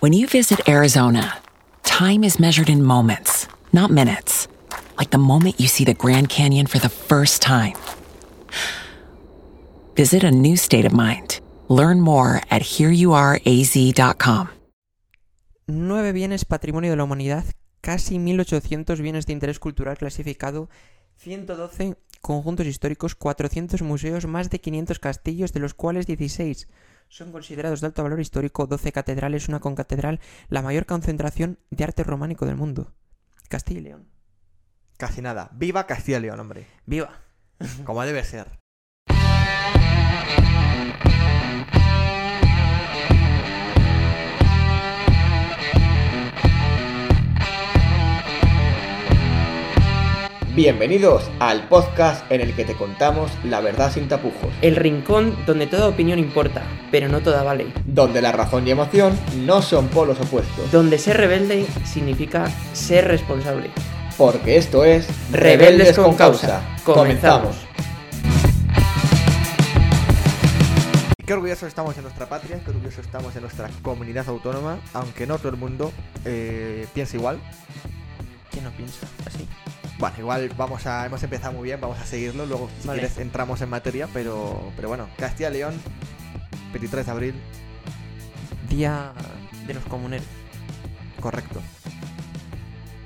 When you visit Arizona, time is measured in moments, not minutes. Like the moment you see the Grand Canyon for the first time. Visit a new state of mind. Learn more at hereyouareaz.com. Nueve bienes patrimonio de la humanidad, casi 1.800 bienes de interés cultural clasificado, 112 conjuntos históricos, 400 museos, más de 500 castillos, de los cuales 16 son considerados de alto valor histórico, 12 catedrales, una concatedral, la mayor concentración de arte románico del mundo. Castilla y León. Casi nada. Viva Castilla y León, hombre. ¡Viva! Como debe ser. Bienvenidos al podcast en el que te contamos la verdad sin tapujos, El rincón donde toda opinión importa, pero no toda vale. donde la razón y emoción no son polos opuestos, Donde ser rebelde significa ser responsable. porque esto es Rebeldes con causa. Comenzamos. Qué orgullosos estamos de nuestra patria, qué orgullosos estamos de nuestra comunidad autónoma, aunque no todo el mundo eh, piensa igual. ¿Quién no piensa? Bueno, igual vamos a, hemos empezado muy bien, vamos a seguirlo, luego si Vale. quieres entramos en materia, pero, pero bueno, Castilla y León, 23 de abril, Día de los comuneros. correcto.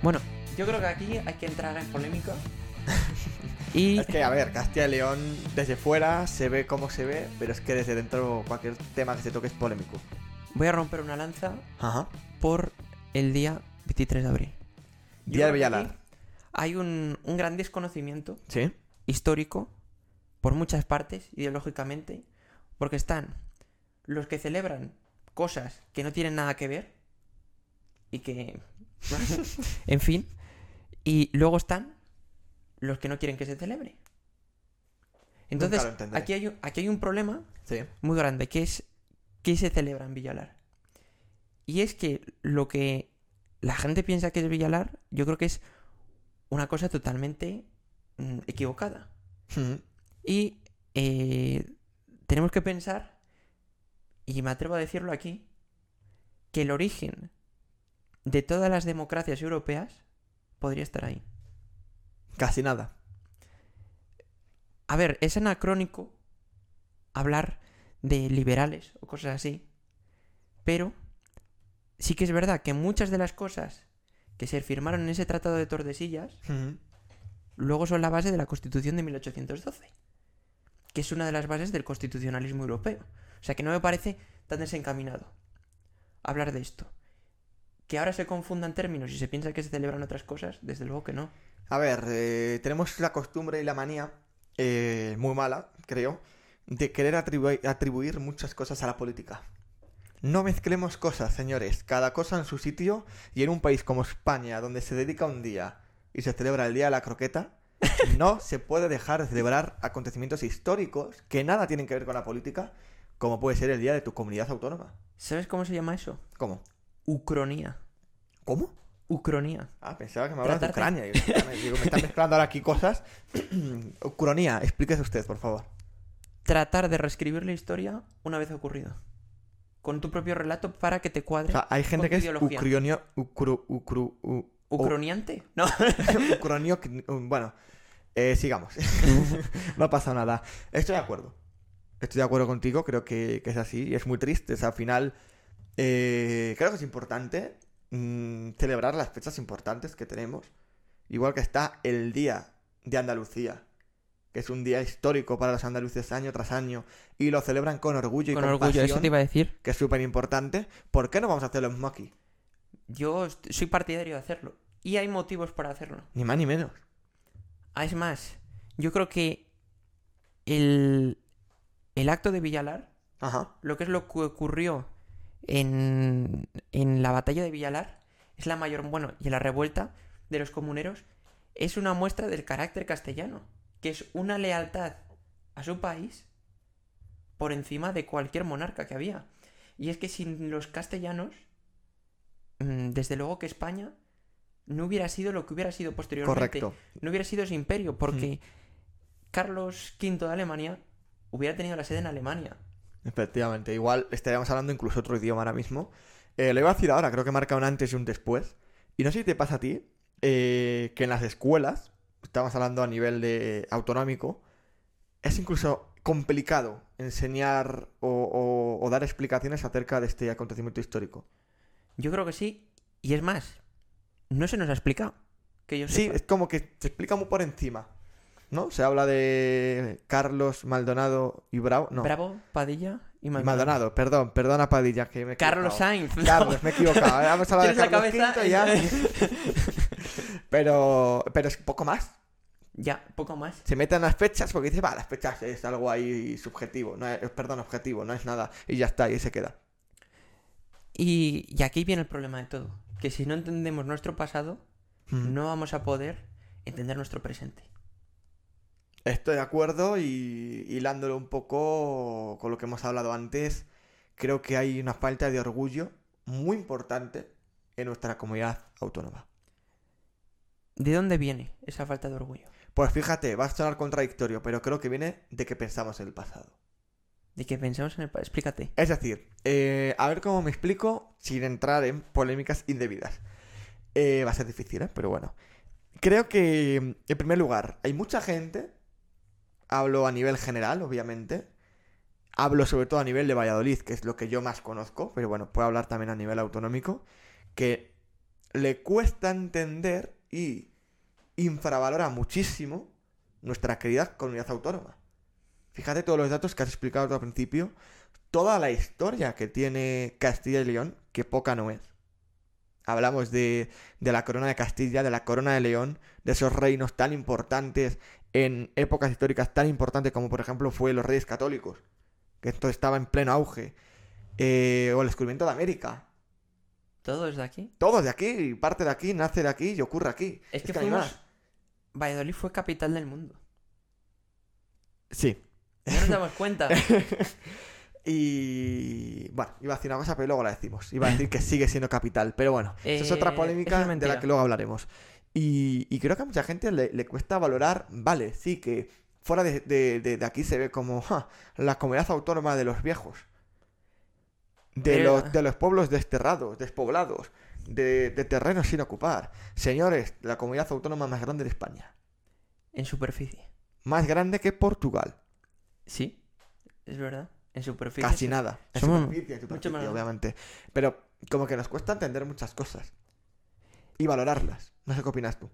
Bueno, yo creo que aquí hay que entrar en polémica. y Es que, a ver, Castilla y León desde fuera se ve como se ve, pero es que desde dentro cualquier tema que se toque es polémico. voy a romper una lanza Ajá. por el día 23 de abril. Día de Villalar. Hay un, un gran desconocimiento ¿Sí? histórico por muchas partes, ideológicamente, porque están los que celebran cosas que no tienen nada que ver y que... en fin. Y luego están los que no quieren que se celebre. Entonces, aquí hay, un- aquí hay un problema Sí. muy grande, que es qué se celebra en Villalar. Y es que lo que la gente piensa que es Villalar, yo creo que es una cosa totalmente mm, equivocada. Ujú. Y eh, tenemos que pensar, y me atrevo a decirlo aquí, que el origen de todas las democracias europeas podría estar ahí. Casi nada. A ver, es anacrónico hablar de liberales o cosas así, pero sí que es verdad que muchas de las cosas que se firmaron en ese Tratado de Tordesillas luego son la base de la Constitución de 1812, que es una de las bases del constitucionalismo europeo. O sea que no me parece tan desencaminado hablar de esto. Que ahora se confundan términos y se piensa que se celebran otras cosas, desde luego que no. A ver, eh, tenemos la costumbre y la manía, eh, muy mala, creo, de querer atribu- atribuir muchas cosas a la política. No mezclemos cosas, señores, cada cosa en su sitio y en un país como España, donde se dedica un día y se celebra el Día de la Croqueta, no se puede dejar de celebrar acontecimientos históricos que nada tienen que ver con la política, como puede ser el Día de tu comunidad autónoma. ¿Sabes cómo se llama eso? ¿Cómo? Ucronía. ¿Cómo? Ucronía. Ah, pensaba que me hablabas de Ucrania. Digo, me- digo, me están mezclando ahora aquí cosas. Ucronía, explíquese usted, por favor. Tratar de reescribir la historia una vez ocurrido. Con tu propio relato para que te cuadre. O sea, hay gente que es ucronio, ucru, ucru, u- ¿Ucroniante? No. ucronio, bueno, eh, sigamos. no ha pasado nada. Estoy de acuerdo. Estoy de acuerdo contigo, creo que, que es así. y Es muy triste. O sea, al final, eh, creo que es importante mm, celebrar las fechas importantes que tenemos. Igual que está el Día de Andalucía, que es un día histórico para los andaluces año tras año, y lo celebran con orgullo y Con con, orgullo, eso te iba a decir. que es súper importante. ¿Por qué no vamos a hacer lo mismo aquí? Yo soy partidario de hacerlo. Y hay motivos para hacerlo. Ni más ni menos. Ah, es más, yo creo que el, el acto de Villalar, Ajá. lo que es lo que ocurrió en, en la batalla de Villalar, es la mayor, bueno, y en la revuelta de los comuneros, es una muestra del carácter castellano, que es una lealtad a su país por encima de cualquier monarca que había. Y es que sin los castellanos, mm, desde luego que España no hubiera sido lo que hubiera sido posteriormente. Correcto. No hubiera sido ese imperio, porque Carlos V de Alemania hubiera tenido la sede en Alemania. Efectivamente. Igual estaríamos hablando incluso otro idioma ahora mismo. Eh, lo iba a decir ahora, creo que marca un antes y un después. Y no sé si te pasa a ti eh, que en las escuelas, estamos hablando a nivel de autonómico, es incluso complicado enseñar o, o- o dar explicaciones acerca de este acontecimiento histórico. Yo creo que sí. Y es más, no se nos ha explicado. Que yo Sí, es como que se explica muy por encima. ¿No? Se habla de Carlos Maldonado y Bravo. No, Bravo, Padilla y y Maldonado. Maldonado, perdón, perdona Padilla, que me he Carlos equivocado. Sainz. no. Carlos, me he equivocado. ¿eh? Vamos a hablar de Carlos cabeza y ya. Pero, pero es poco más. Ya, poco más. Se meten las fechas porque dice, va, las fechas es algo ahí subjetivo, no es- perdón, objetivo, no es nada. Y ya está, y ahí se queda. Y, y aquí viene el problema de todo. Que si no entendemos nuestro pasado, Mm. no vamos a poder entender nuestro presente. Estoy de acuerdo y hilándolo un poco con lo que hemos hablado antes, creo que hay una falta de orgullo muy importante en nuestra comunidad autónoma. ¿De dónde viene esa falta de orgullo? Pues fíjate, va a sonar contradictorio, pero creo que viene de que pensamos en el pasado. De que pensamos en el... pa- Explícate. Es decir, eh, a ver cómo me explico sin entrar en polémicas indebidas. Eh, va a ser difícil, ¿eh? Pero bueno. Creo que, en primer lugar, hay mucha gente, hablo a nivel general, obviamente, hablo sobre todo a nivel de Valladolid, que es lo que yo más conozco, pero bueno, puedo hablar también a nivel autonómico, que le cuesta entender y infravalora muchísimo nuestra querida comunidad autónoma. Fíjate todos los datos que has explicado al principio, toda la historia que tiene Castilla y León, que poca no es. Hablamos de, de la corona de Castilla, de la corona de León, de esos reinos tan importantes en épocas históricas tan importantes como por ejemplo fue los reyes católicos, que esto estaba en pleno auge, eh, o el descubrimiento de América. ¿Todo es de aquí? Todo de aquí, parte de aquí, nace de aquí y ocurre aquí. Es que hay fuimos... más. Valladolid fue capital del mundo. Sí. No nos damos cuenta. Y bueno, iba a decir una cosa, pero luego la decimos. Iba a decir que sigue siendo capital, pero bueno, esa es otra Eh, polémica es de la que luego hablaremos. Y, y creo que a mucha gente le, le cuesta valorar, vale, sí, que fuera de, de- de- de aquí se ve como ja, la comunidad autónoma de los viejos, de, los, de los pueblos desterrados, despoblados, de, de terrenos sin ocupar. Señores, la comunidad autónoma más grande de España, en superficie. más grande que Portugal. Sí, es verdad. En superficie. Casi sí. nada. En Somos superficie, en superficie, obviamente. Pero como que nos cuesta entender muchas cosas. Y valorarlas. No sé qué opinas tú.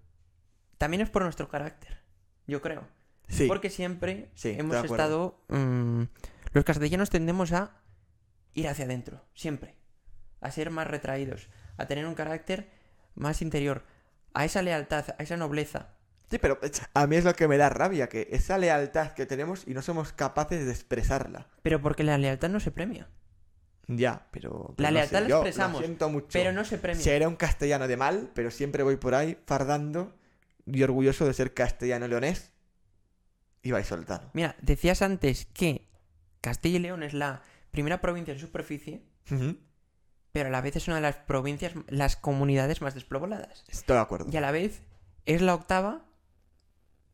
También es por nuestro carácter, yo creo. Sí. Porque siempre Sí, hemos estado... mm, los castellanos tendemos a ir hacia adentro, siempre. A ser más retraídos, a tener un carácter más interior, a esa lealtad, a esa nobleza. Sí, pero a mí es lo que me da rabia, que esa lealtad que tenemos y no somos capaces de expresarla. Pero porque la lealtad no se premia. Ya, pero... La no lealtad sé, la yo expresamos, Lo siento mucho. Pero no se premia. Seré un castellano de mal, pero siempre voy por ahí fardando y orgulloso de ser castellano leonés. Y vais soltando. Mira, decías antes que Castilla y León es la primera provincia en superficie, pero a la vez es una de las provincias, las comunidades más despobladas. Estoy de acuerdo. Y a la vez es la octava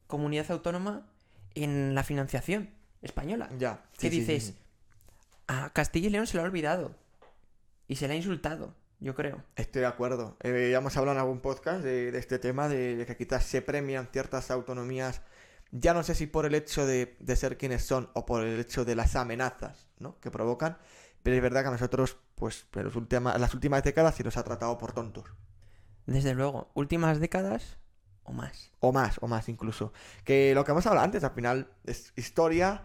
comunidad autónoma en la financiación española. Ya. ¿Qué sí, sí, dices? sí. A Castilla y León se lo ha olvidado. Y se le ha insultado, yo creo. Estoy de acuerdo. Eh, ya hemos hablado en algún podcast de, de este tema, de, de que quizás se premian ciertas autonomías, ya no sé si por el hecho de, de ser quienes son o por el hecho de las amenazas ¿no? que provocan, pero es verdad que a nosotros, pues, en los las últimas décadas se nos ha tratado por tontos. Desde luego, últimas décadas o más. O más, o más incluso. Que lo que hemos hablado antes, al final, es historia.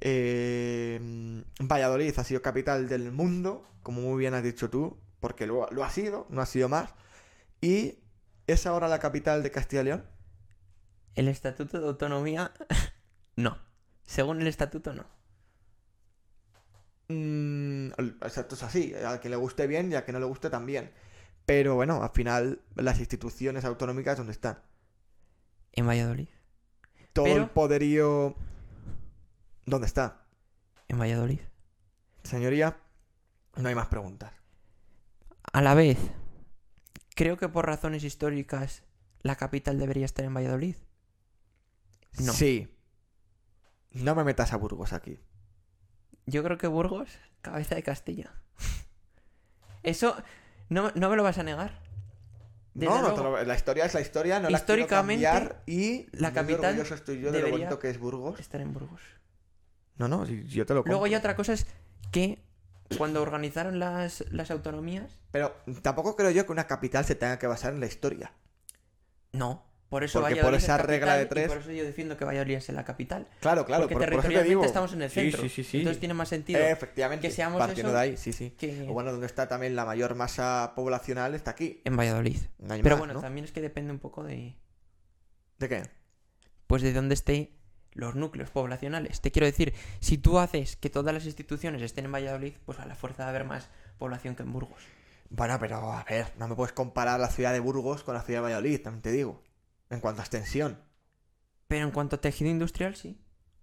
eh, Valladolid ha sido capital del mundo, como muy bien has dicho tú, porque lo, lo ha sido, no ha sido más. Y es ahora la capital de Castilla y León. El estatuto de autonomía, no. Según el estatuto, no. Mm, exacto, es así. A que le guste bien y a que no le guste también. Pero bueno, al final, las instituciones autonómicas, ¿dónde están? En Valladolid. Todo Pero- el poderío. ¿Dónde está? En Valladolid. Señoría, no hay más preguntas. A la vez, creo que por razones históricas la capital debería estar en Valladolid. No. Sí. No me metas a Burgos aquí. Yo creo que Burgos, cabeza de Castilla. Eso no, no me lo vas a negar. Desde No, no, luego. te lo- la historia es la historia, no Históricamente, la quiero cambiar y la capital orgulloso estoy yo de lo bonito que es Burgos. Estar en Burgos. No, no, yo te lo Luego compro. ya otra cosa es que cuando organizaron las, las autonomías, Pero tampoco creo yo que una capital se tenga que basar en la historia. no. Por eso Porque Valladolid por es esa regla de y tres- por eso yo defiendo que Valladolid es la capital. Claro, claro, porque por, territorialmente digo. estamos en el centro. Sí, sí, sí. Entonces tiene más sentido Eh, efectivamente, que seamos partiendo eso de ahí, sí, sí. que O bueno, donde está también la mayor masa poblacional está aquí. en Valladolid. No Pero más, bueno, ¿no? también es que depende un poco de ¿De qué? pues de dónde esté los núcleos poblacionales. Te quiero decir, si tú haces que todas las instituciones estén en Valladolid, pues a la fuerza a haber más población que en Burgos. Bueno, pero a ver, no me puedes comparar la ciudad de Burgos con la ciudad de Valladolid, también te digo. En cuanto a extensión. Pero en cuanto a tejido industrial, sí.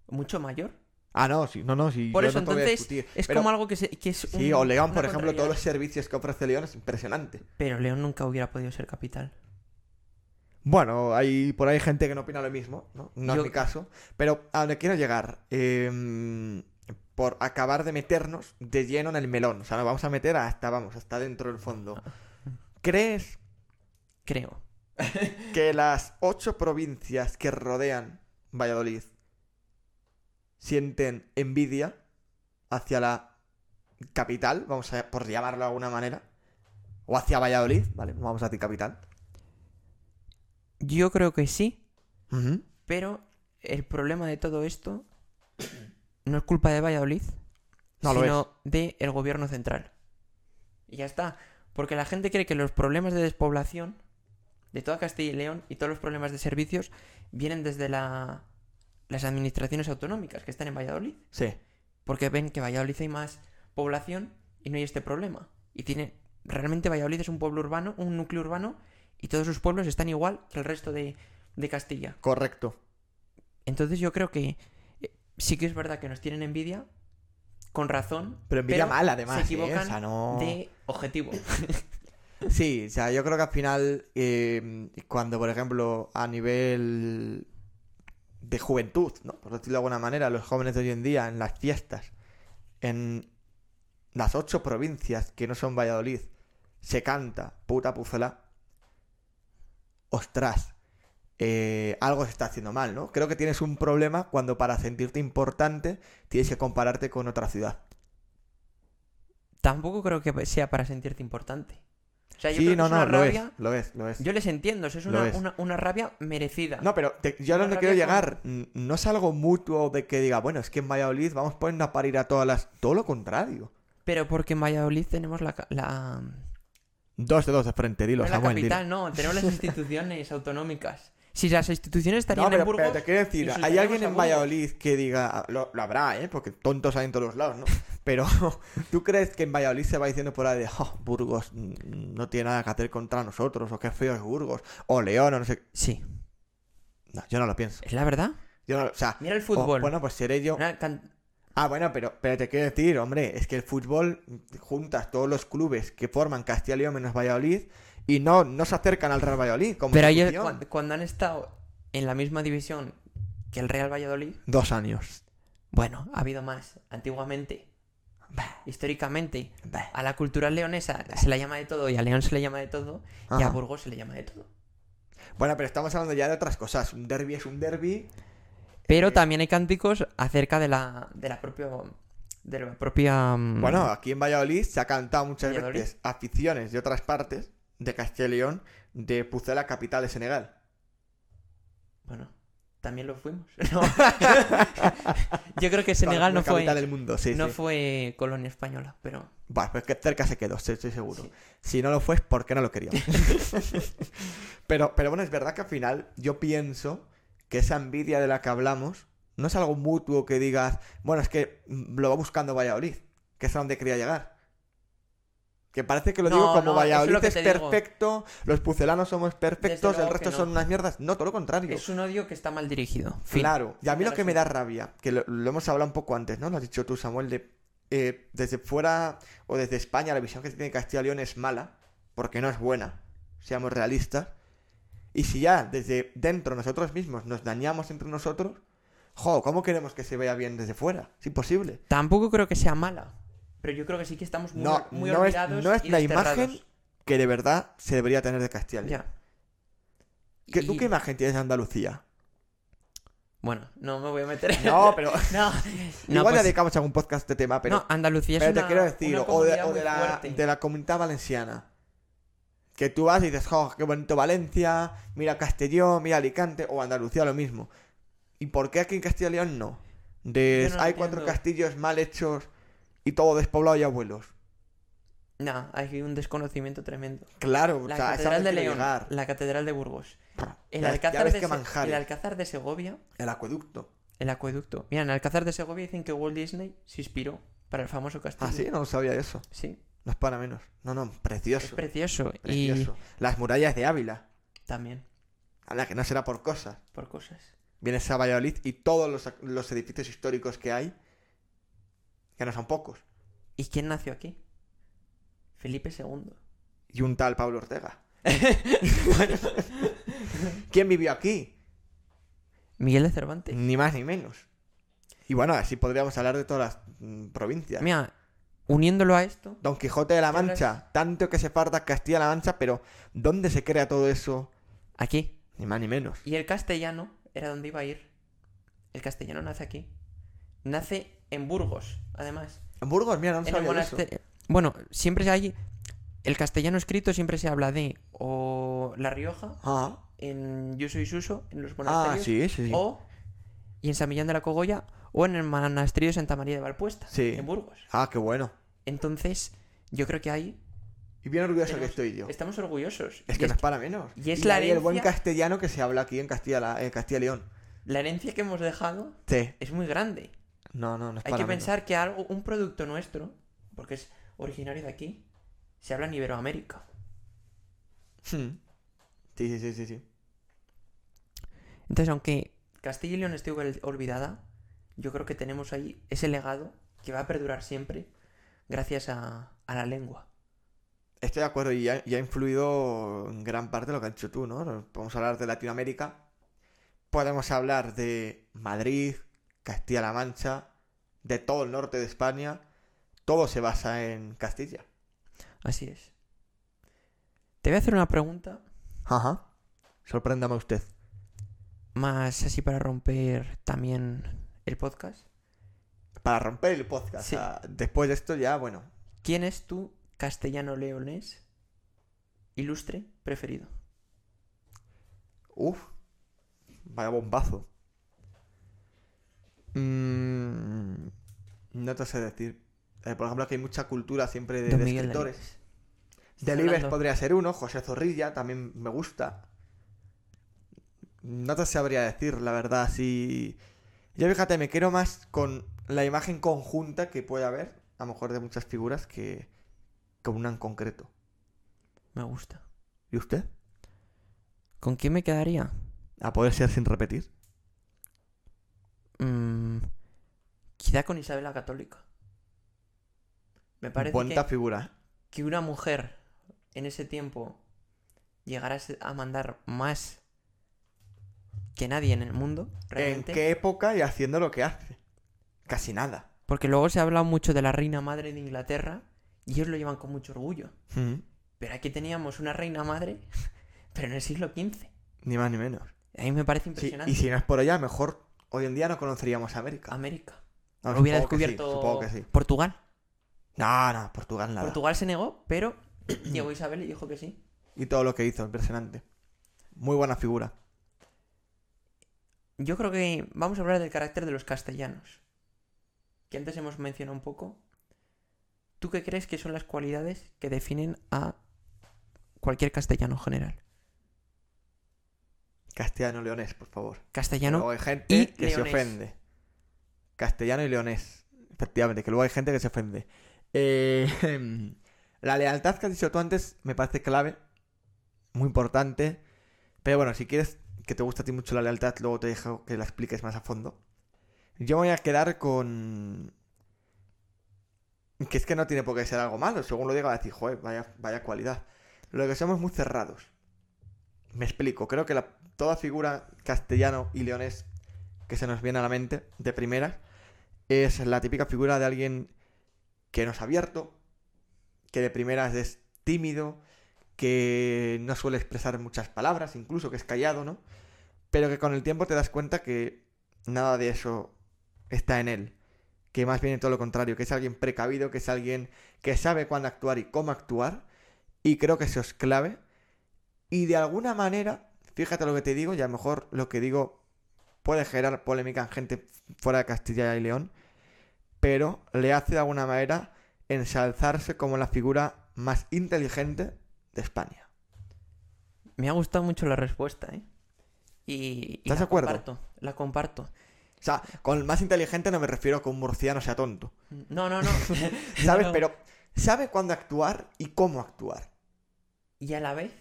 Mucho mayor. Ah, no, sí, no, no, sí. Por yo eso, no te voy a entonces, discutir. Es Pero- como algo que, se- que es Sí, o León, por ejemplo, todos los servicios que ofrece León es impresionante. Pero León nunca hubiera podido ser capital. Bueno, hay por ahí gente que no opina lo mismo, ¿no? No Yo- es mi caso. Pero a donde quiero llegar, eh, por acabar de meternos de lleno en el melón. O sea, nos vamos a meter hasta, vamos, hasta dentro del fondo. ¿Crees Creo. que las ocho provincias que rodean Valladolid sienten envidia hacia la capital, vamos a por llamarlo de alguna manera, o hacia Valladolid, ¿vale? Vamos a decir capital. Yo creo que sí, pero el problema de todo esto no es culpa de Valladolid, No sino del gobierno central. Y ya está. Porque la gente cree que los problemas de despoblación de toda Castilla y León y todos los problemas de servicios vienen desde la- las administraciones autonómicas que están en Valladolid. Sí. Porque ven que Valladolid hay más población y no hay este problema. Y tiene. Realmente Valladolid es un pueblo urbano, un núcleo urbano, y todos sus pueblos están igual que el resto de, de Castilla. Correcto. Entonces yo creo que eh, sí que es verdad que nos tienen envidia, con razón. Pero envidia pero mala, además. Se ¿eh? O equivocan sea, no... de objetivo. Sí, o sea, yo creo que al final, eh, cuando, por ejemplo, a nivel de juventud, ¿no? Por decirlo de alguna manera, los jóvenes de hoy en día, en las fiestas, en las ocho provincias que no son Valladolid, se canta puta pucela, ostras, eh, algo se está haciendo mal, ¿no? Creo que tienes un problema cuando para sentirte importante tienes que compararte con otra ciudad. Tampoco creo que sea para sentirte importante. O sea, yo Sí, creo que no, es no, una lo rabia. es, lo es, lo es. Yo les entiendo, eso es una, es. una- una rabia merecida. No, pero te- yo a donde quiero llegar, no es algo mutuo de que diga, bueno, es que en Valladolid vamos poniendo a parir a todas las. Todo lo contrario. Pero porque en Valladolid tenemos la, la, Dos de dos de frente, dilo, No es la dilo. capital, no, tenemos las instituciones autonómicas. Si las instituciones estarían No, pero, en Burgos, pero te quiero decir, ¿hay alguien en. Valladolid que diga, lo, lo habrá, ¿eh? Porque tontos hay en todos los lados, ¿no? Pero, ¿tú crees que en Valladolid se va diciendo por ahí de, "Oh, Burgos mm, no tiene nada que hacer contra nosotros, o qué feo es Burgos, o León, o no sé? Sí, No, yo no lo pienso. es la verdad. Yo no, o sea, Mira el fútbol. bueno, pues seré yo. Ah, bueno, pero, pero te quiero decir, hombre, es que el fútbol juntas todos los clubes que forman Castilla y León menos Valladolid y no, no se acercan al Real Valladolid como Pero ellos, institución. cu- cuando han estado en la misma división que el Real Valladolid, Dos años. bueno, ha habido más. Antiguamente, históricamente, Bah. a la cultural leonesa se la llama de todo y a León se le llama de todo y a. Burgos se le llama de todo. Bueno, pero estamos hablando ya de otras cosas. Un derby es un derby. Pero Eh, también hay cánticos acerca de la, de la propia... De la propia... mm, Bueno, aquí en Valladolid se ha cantado muchas Valladolid. veces aficiones de otras partes de Castilla y León de Pucela, capital de Senegal. Bueno, también lo fuimos. No. Yo creo que Senegal La no fue, del mundo, sí, no sí. fue colonia española, pero Bueno, pues que cerca se quedó, estoy estoy seguro. Sí. Si no lo fue, es porque no lo queríamos. pero, pero bueno, es verdad que al final yo pienso que esa envidia de la que hablamos no es algo mutuo que digas, bueno, es que lo va buscando Valladolid, que es a donde quería llegar. Que parece que lo No, digo como no, eso es Valladolid lo que es, digo. perfecto, los pucelanos somos perfectos, el resto no. son unas mierdas. No, todo lo contrario. es un odio que está mal dirigido. Fin. Claro, y a mí lo que me da rabia, que lo, lo hemos hablado un poco antes, ¿no? Lo has dicho tú, Samuel, de eh, desde fuera o desde España la visión que tiene Castilla y León es mala, porque no es buena, seamos realistas. Y si ya desde dentro nosotros mismos nos dañamos entre nosotros, jo, ¿cómo queremos que se vea bien desde fuera? Es imposible. Tampoco creo que sea mala. Pero yo creo que sí que estamos muy, No, muy no es, olvidados no es y la imagen que de verdad se debería tener de Castilla. y León. Ya. ¿Qué- ¿Tú qué imagen tienes de Andalucía? Bueno, no me voy a meter en... No, pero- no, Igual pues- dedicamos algún podcast de tema, pero, no, Andalucía es pero te quiero decir, o, de, o la, de la comunidad valenciana. Que tú vas y dices, jo, qué bonito Valencia, mira Castellón, mira Alicante, o Andalucía lo mismo. ¿Y por qué aquí en Castilla y León no? De, hay cuatro castillos mal hechos y todo despoblado y abuelos. No, hay un desconocimiento tremendo. Claro, La o sea, Catedral de León, llegar. la Catedral de Burgos, el Ya- Alcázar, de Se- el Alcázar de Segovia, El acueducto. el acueducto. Mira, en el Alcázar de Segovia dicen que Walt Disney se inspiró para el famoso castillo. Ah, sí, no sabía eso. Sí, No es para menos. No, no, es precioso. precioso. Precioso. Las murallas de Ávila. Y también, A la que no será por cosas. por cosas. Vienes a Valladolid y todos los, los edificios históricos que hay, que no son pocos. ¿Y quién nació aquí? Felipe II. Y un tal Pablo Ortega. ¿Quién vivió aquí? Miguel de Cervantes. Ni más ni menos. Y bueno, así podríamos hablar de todas las mm, provincias. Mira, uniéndolo a esto, Don Quijote de la Mancha. Tanto que se farda Castilla-La Mancha, pero ¿dónde se crea todo eso? aquí. Ni más ni menos. Y el castellano era donde iba a ir. El castellano nace aquí. Nace en Burgos, además. En Burgos, mira, no sabía eso. Bueno, siempre hay. El castellano escrito siempre se habla de o La Rioja, Ah, en Yuso y Suso, en los ah, monasterios. sí, sí, sí. O. Y en San Millán de la Cogolla, o en el monasterio de Santa María de Valpuesta, Sí. en Burgos. Ah, qué bueno. Entonces, yo creo que ahí Y bien orgulloso que estoy yo. estamos orgullosos. Es Y que no es para menos. y es la ahí el buen herencia- castellano que se habla aquí en Castilla, en Castilla y León. La herencia que hemos dejado Sí. es muy grande. No, no, no es Hay para que menos. pensar que algo, un producto nuestro, porque es originario de aquí, se habla en Iberoamérica. Hmm. Sí, sí, sí, sí, sí. Entonces, aunque Castilla y León esté ol- olvidada, yo creo que tenemos ahí ese legado que va a perdurar siempre gracias a, a la lengua. Estoy de acuerdo y ha, y ha influido en gran parte lo que has dicho tú, ¿no? Podemos hablar de Latinoamérica, podemos hablar de Madrid, Castilla-La Mancha, de todo el norte de España. Todo se basa en Castilla. Así es. Te voy a hacer una pregunta Ajá. Sorpréndame usted. más así para romper también el podcast. Para romper el podcast. Sí. o sea, después de esto ya, bueno. ¿Quién es tu castellano leonés ilustre preferido? Uf. Vaya bombazo. Mm, no te sé decir. Eh, por ejemplo, aquí hay mucha cultura siempre de, de escritores. Delibes. Podría ser uno, José Zorrilla también me gusta. No te sabría decir, la verdad, si... Yo fíjate, me quiero más con la imagen conjunta que puede haber, a lo mejor de muchas figuras, que con una en concreto. Me gusta. ¿Y usted? ¿Con quién me quedaría? A poder ser sin repetir. Quizá con Isabel la Católica. Me parece que, figura, ¿eh? que una mujer en ese tiempo llegara a mandar más que nadie en el mundo, ¿En realmente. qué época y haciendo lo que hace? Casi nada. Porque luego se ha hablado mucho de la reina madre de Inglaterra y ellos lo llevan con mucho orgullo. Mm, Pero aquí teníamos una reina madre, pero en el siglo XV. Ni más ni menos. A mí me parece Sí, impresionante. y si no es por ella, mejor hoy en día no conoceríamos América. América. No, Lo hubiera sí, descubierto supongo que sí. Portugal. No, no, Portugal nada. Portugal se negó, pero llegó Isabel y dijo que sí. Y todo lo que hizo, impresionante. Muy buena figura. Yo creo que vamos a hablar del carácter de los castellanos. Que antes hemos mencionado un poco. ¿Tú qué crees que son las cualidades que definen a cualquier castellano general? Castellano-leonés, por favor. Castellano hay gente y que se leonés. ofende. Castellano y leonés. Efectivamente, que luego hay gente que se ofende. Eh, la lealtad que has dicho tú antes me parece clave. Muy importante. Pero bueno, si quieres que te guste a ti mucho la lealtad, luego te dejo que la expliques más a fondo. Yo voy a quedar con... Que es que no tiene por qué ser algo malo. Según lo diga, a decir, joder, vaya, vaya cualidad. Lo que somos muy cerrados. Me explico. Creo que la- toda figura castellano y leonés que se nos viene a la mente de primeras es la típica figura de alguien que no es abierto, que de primeras es tímido, que no suele expresar muchas palabras, incluso que es callado, ¿no? Pero que con el tiempo te das cuenta que nada de eso está en él. Que más bien todo lo contrario, que es alguien precavido, que es alguien que sabe cuándo actuar y cómo actuar. Y creo que eso es clave. Y de alguna manera, fíjate lo que te digo, y a lo mejor lo que digo puede generar polémica en gente fuera de Castilla y León, pero le hace de alguna manera ensalzarse como la figura más inteligente de España. Me ha gustado mucho la respuesta, ¿eh? Y, y ¿Estás la de acuerdo? comparto, la comparto. O sea, con el más inteligente no me refiero a que un murciano sea tonto. No, no, no. ¿Sabes? No. Pero sabe cuándo actuar y cómo actuar. Y a la vez,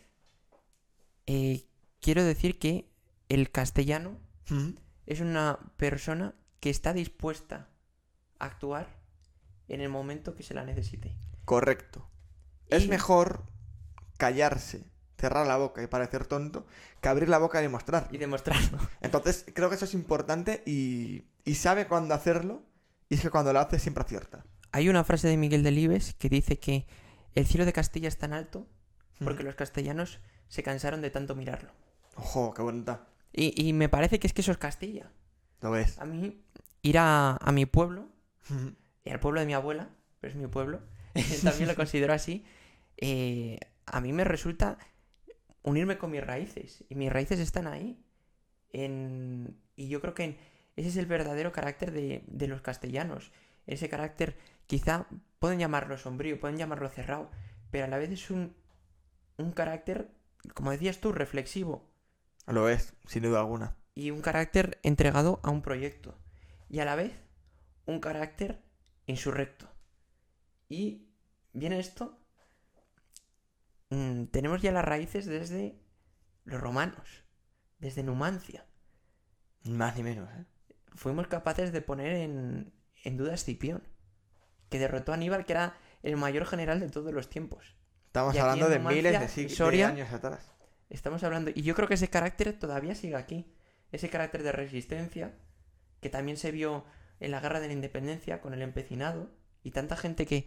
eh, quiero decir que el castellano es una persona que está dispuesta actuar en el momento que se la necesite. Correcto. Es mejor callarse, cerrar la boca y parecer tonto, que abrir la boca y demostrar. Y demostrarlo. Entonces, creo que eso es importante y, y sabe cuándo hacerlo. Y es que cuando lo hace siempre acierta. Hay una frase de Miguel Delibes que dice que el cielo de Castilla es tan alto porque los castellanos se cansaron de tanto mirarlo. Ojo, qué bonita. Y, y me parece que es que eso es Castilla. Lo ves. A mí, ir a, a mi pueblo. y al pueblo de mi abuela, pero es mi pueblo, también lo considero así, eh, a mí me resulta unirme con mis raíces. Y mis raíces están ahí. En- y yo creo que en- ese es el verdadero carácter de, de los castellanos. Ese carácter, quizá pueden llamarlo sombrío, pueden llamarlo cerrado, pero a la vez es un, un carácter, como decías tú, reflexivo. Lo es, sin duda alguna. y un carácter entregado a un proyecto. Y a la vez, un carácter insurrecto. Y viene esto. mm, tenemos ya las raíces desde los romanos, desde Numancia. Más ni menos, ¿eh? Fuimos capaces de poner en, en duda a Escipión, que derrotó a Aníbal, que era el mayor general de todos los tiempos. Estamos hablando de Numancia, miles de, en sig- de años atrás. Estamos hablando, y yo creo que ese carácter todavía sigue aquí. Ese carácter de resistencia, que también se vio en la guerra de la independencia con el empecinado, y tanta gente que,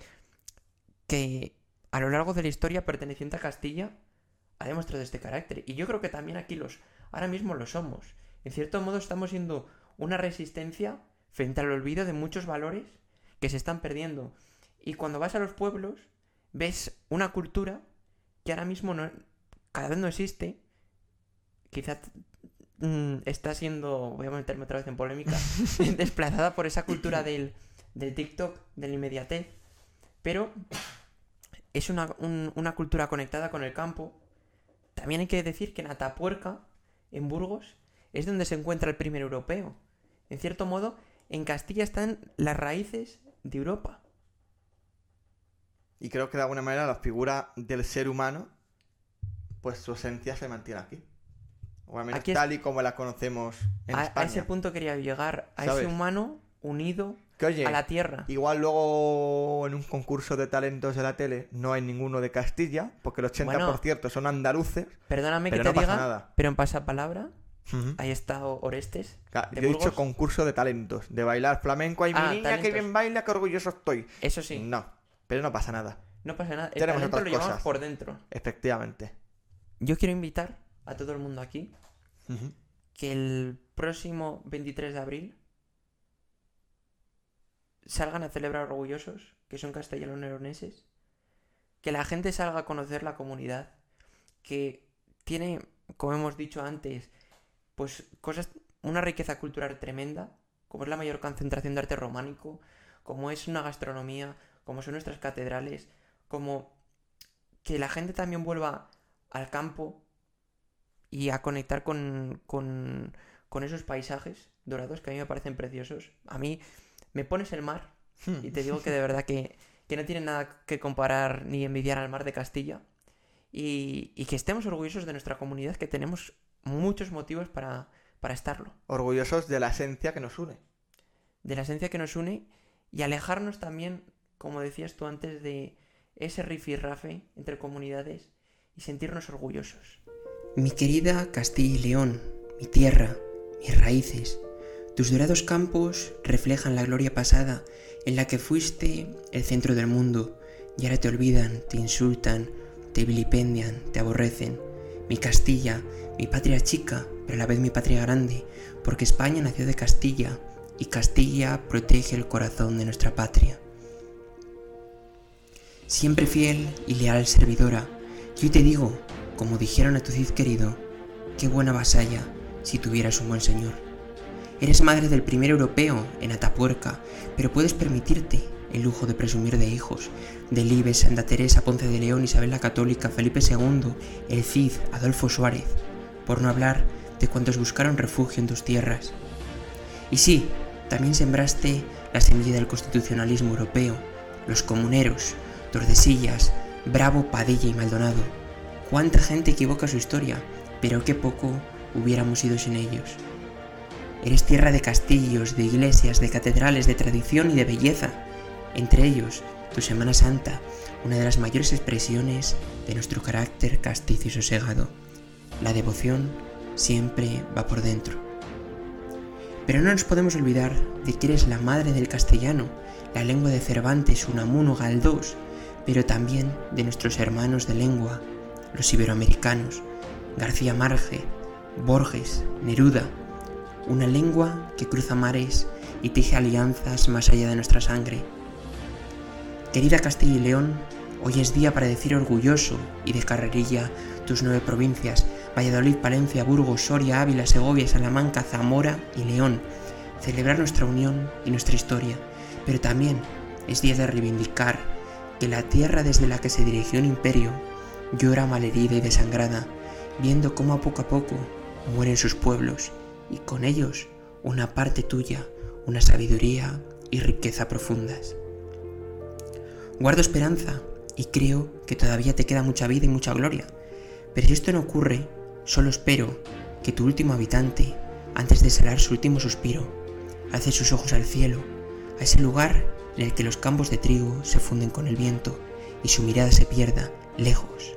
que a lo largo de la historia perteneciente a Castilla ha demostrado este carácter. Y yo creo que también aquí los, ahora mismo lo somos. En cierto modo estamos siendo una resistencia frente al olvido de muchos valores que se están perdiendo. Y cuando vas a los pueblos, ves una cultura que ahora mismo no, cada vez no existe. Quizá mm, está siendo, voy a meterme otra vez en polémica, desplazada por esa cultura del, del TikTok, del inmediatez. Pero es una, un- una cultura conectada con el campo. También hay que decir que en Atapuerca, en Burgos, es donde se encuentra el primer europeo. En cierto modo, en Castilla están las raíces de Europa. Y creo que de alguna manera la figura del ser humano, pues su esencia se mantiene aquí. O al menos Aquí es- tal y como la conocemos en A, a España. ese punto quería llegar, a ¿Sabes? ese humano unido Que oye, a la tierra. igual luego en un concurso de talentos de la tele no hay ninguno de Castilla, porque el 80% Bueno. son andaluces, Perdóname pero que no te pasa diga, nada. pero en pasapalabra, Ujú. ahí está O- Orestes. Ca- de Yo he dicho concurso de talentos, de bailar flamenco. Ay, mi Ah, niña, talentos. que bien baila, qué orgulloso estoy. Eso sí, No, pero no pasa nada. no pasa nada. El Tenemos talento otras lo llevamos cosas. por dentro. Efectivamente. Yo quiero invitar a todo el mundo aquí que el próximo 23 de abril salgan a celebrar orgullosos, que son castellano-leoneses, que la gente salga a conocer la comunidad, que tiene, como hemos dicho antes, pues cosas, una riqueza cultural tremenda, como es la mayor concentración de arte románico, como es una gastronomía, como son nuestras catedrales, como que la gente también vuelva al campo y a conectar con, con, con esos paisajes dorados que a mí me parecen preciosos. A mí me pones el mar y te digo que de verdad que, que no tiene nada que comparar ni envidiar al mar de Castilla. Y, y que estemos orgullosos de nuestra comunidad, que tenemos muchos motivos para, para estarlo. Orgullosos de la esencia que nos une. De la esencia que nos une y alejarnos también, como decías tú antes, de ese rifirrafe entre comunidades y sentirnos orgullosos. Mi querida Castilla y León, mi tierra, mis raíces, Tus dorados campos reflejan la gloria pasada en la que fuiste el centro del mundo y ahora te olvidan, te insultan, te vilipendian, te aborrecen. Mi Castilla, mi patria chica, pero a la vez mi patria grande, porque España nació de Castilla y Castilla protege el corazón de nuestra patria. Siempre fiel y leal servidora, yo te digo, como dijeron a tu Cid querido, qué buena vasalla si tuvieras un buen señor. Eres madre del primer europeo en Atapuerca, pero puedes permitirte el lujo de presumir de hijos, de Libes, Santa Teresa, Ponce de León, Isabel la Católica, Felipe II, el Cid, Adolfo Suárez, por no hablar de cuantos buscaron refugio en tus tierras. Y sí, también sembraste la semilla del constitucionalismo europeo, los comuneros, Tordesillas, Bravo, Padilla y Maldonado. Cuánta gente equivoca su historia, pero qué poco hubiéramos ido sin ellos. Eres tierra de castillos, de iglesias, de catedrales, de tradición y de belleza. Entre ellos, tu Semana Santa, una de las mayores expresiones de nuestro carácter castizo y sosegado. La devoción siempre va por dentro. Pero no nos podemos olvidar de que eres la madre del castellano, la lengua de Cervantes, Unamuno, Galdós, pero también de nuestros hermanos de lengua, los iberoamericanos, García Marge, Borges, Neruda, una lengua que cruza mares y teje alianzas más allá de nuestra sangre. Querida Castilla y León, hoy es día para decir orgulloso y de carrerilla tus nueve provincias, Valladolid, Palencia, Burgos, Soria, Ávila, Segovia, Salamanca, Zamora y León, celebrar nuestra unión y nuestra historia, pero también es día de reivindicar que la tierra desde la que se dirigió un imperio llora malherida y desangrada, viendo cómo a poco a poco mueren sus pueblos y con ellos una parte tuya, una sabiduría y riqueza profundas. Guardo esperanza y creo que todavía te queda mucha vida y mucha gloria, pero si esto no ocurre, solo espero que tu último habitante, antes de salar su último suspiro, alce sus ojos al cielo, a ese lugar en el que los campos de trigo se funden con el viento y su mirada se pierda lejos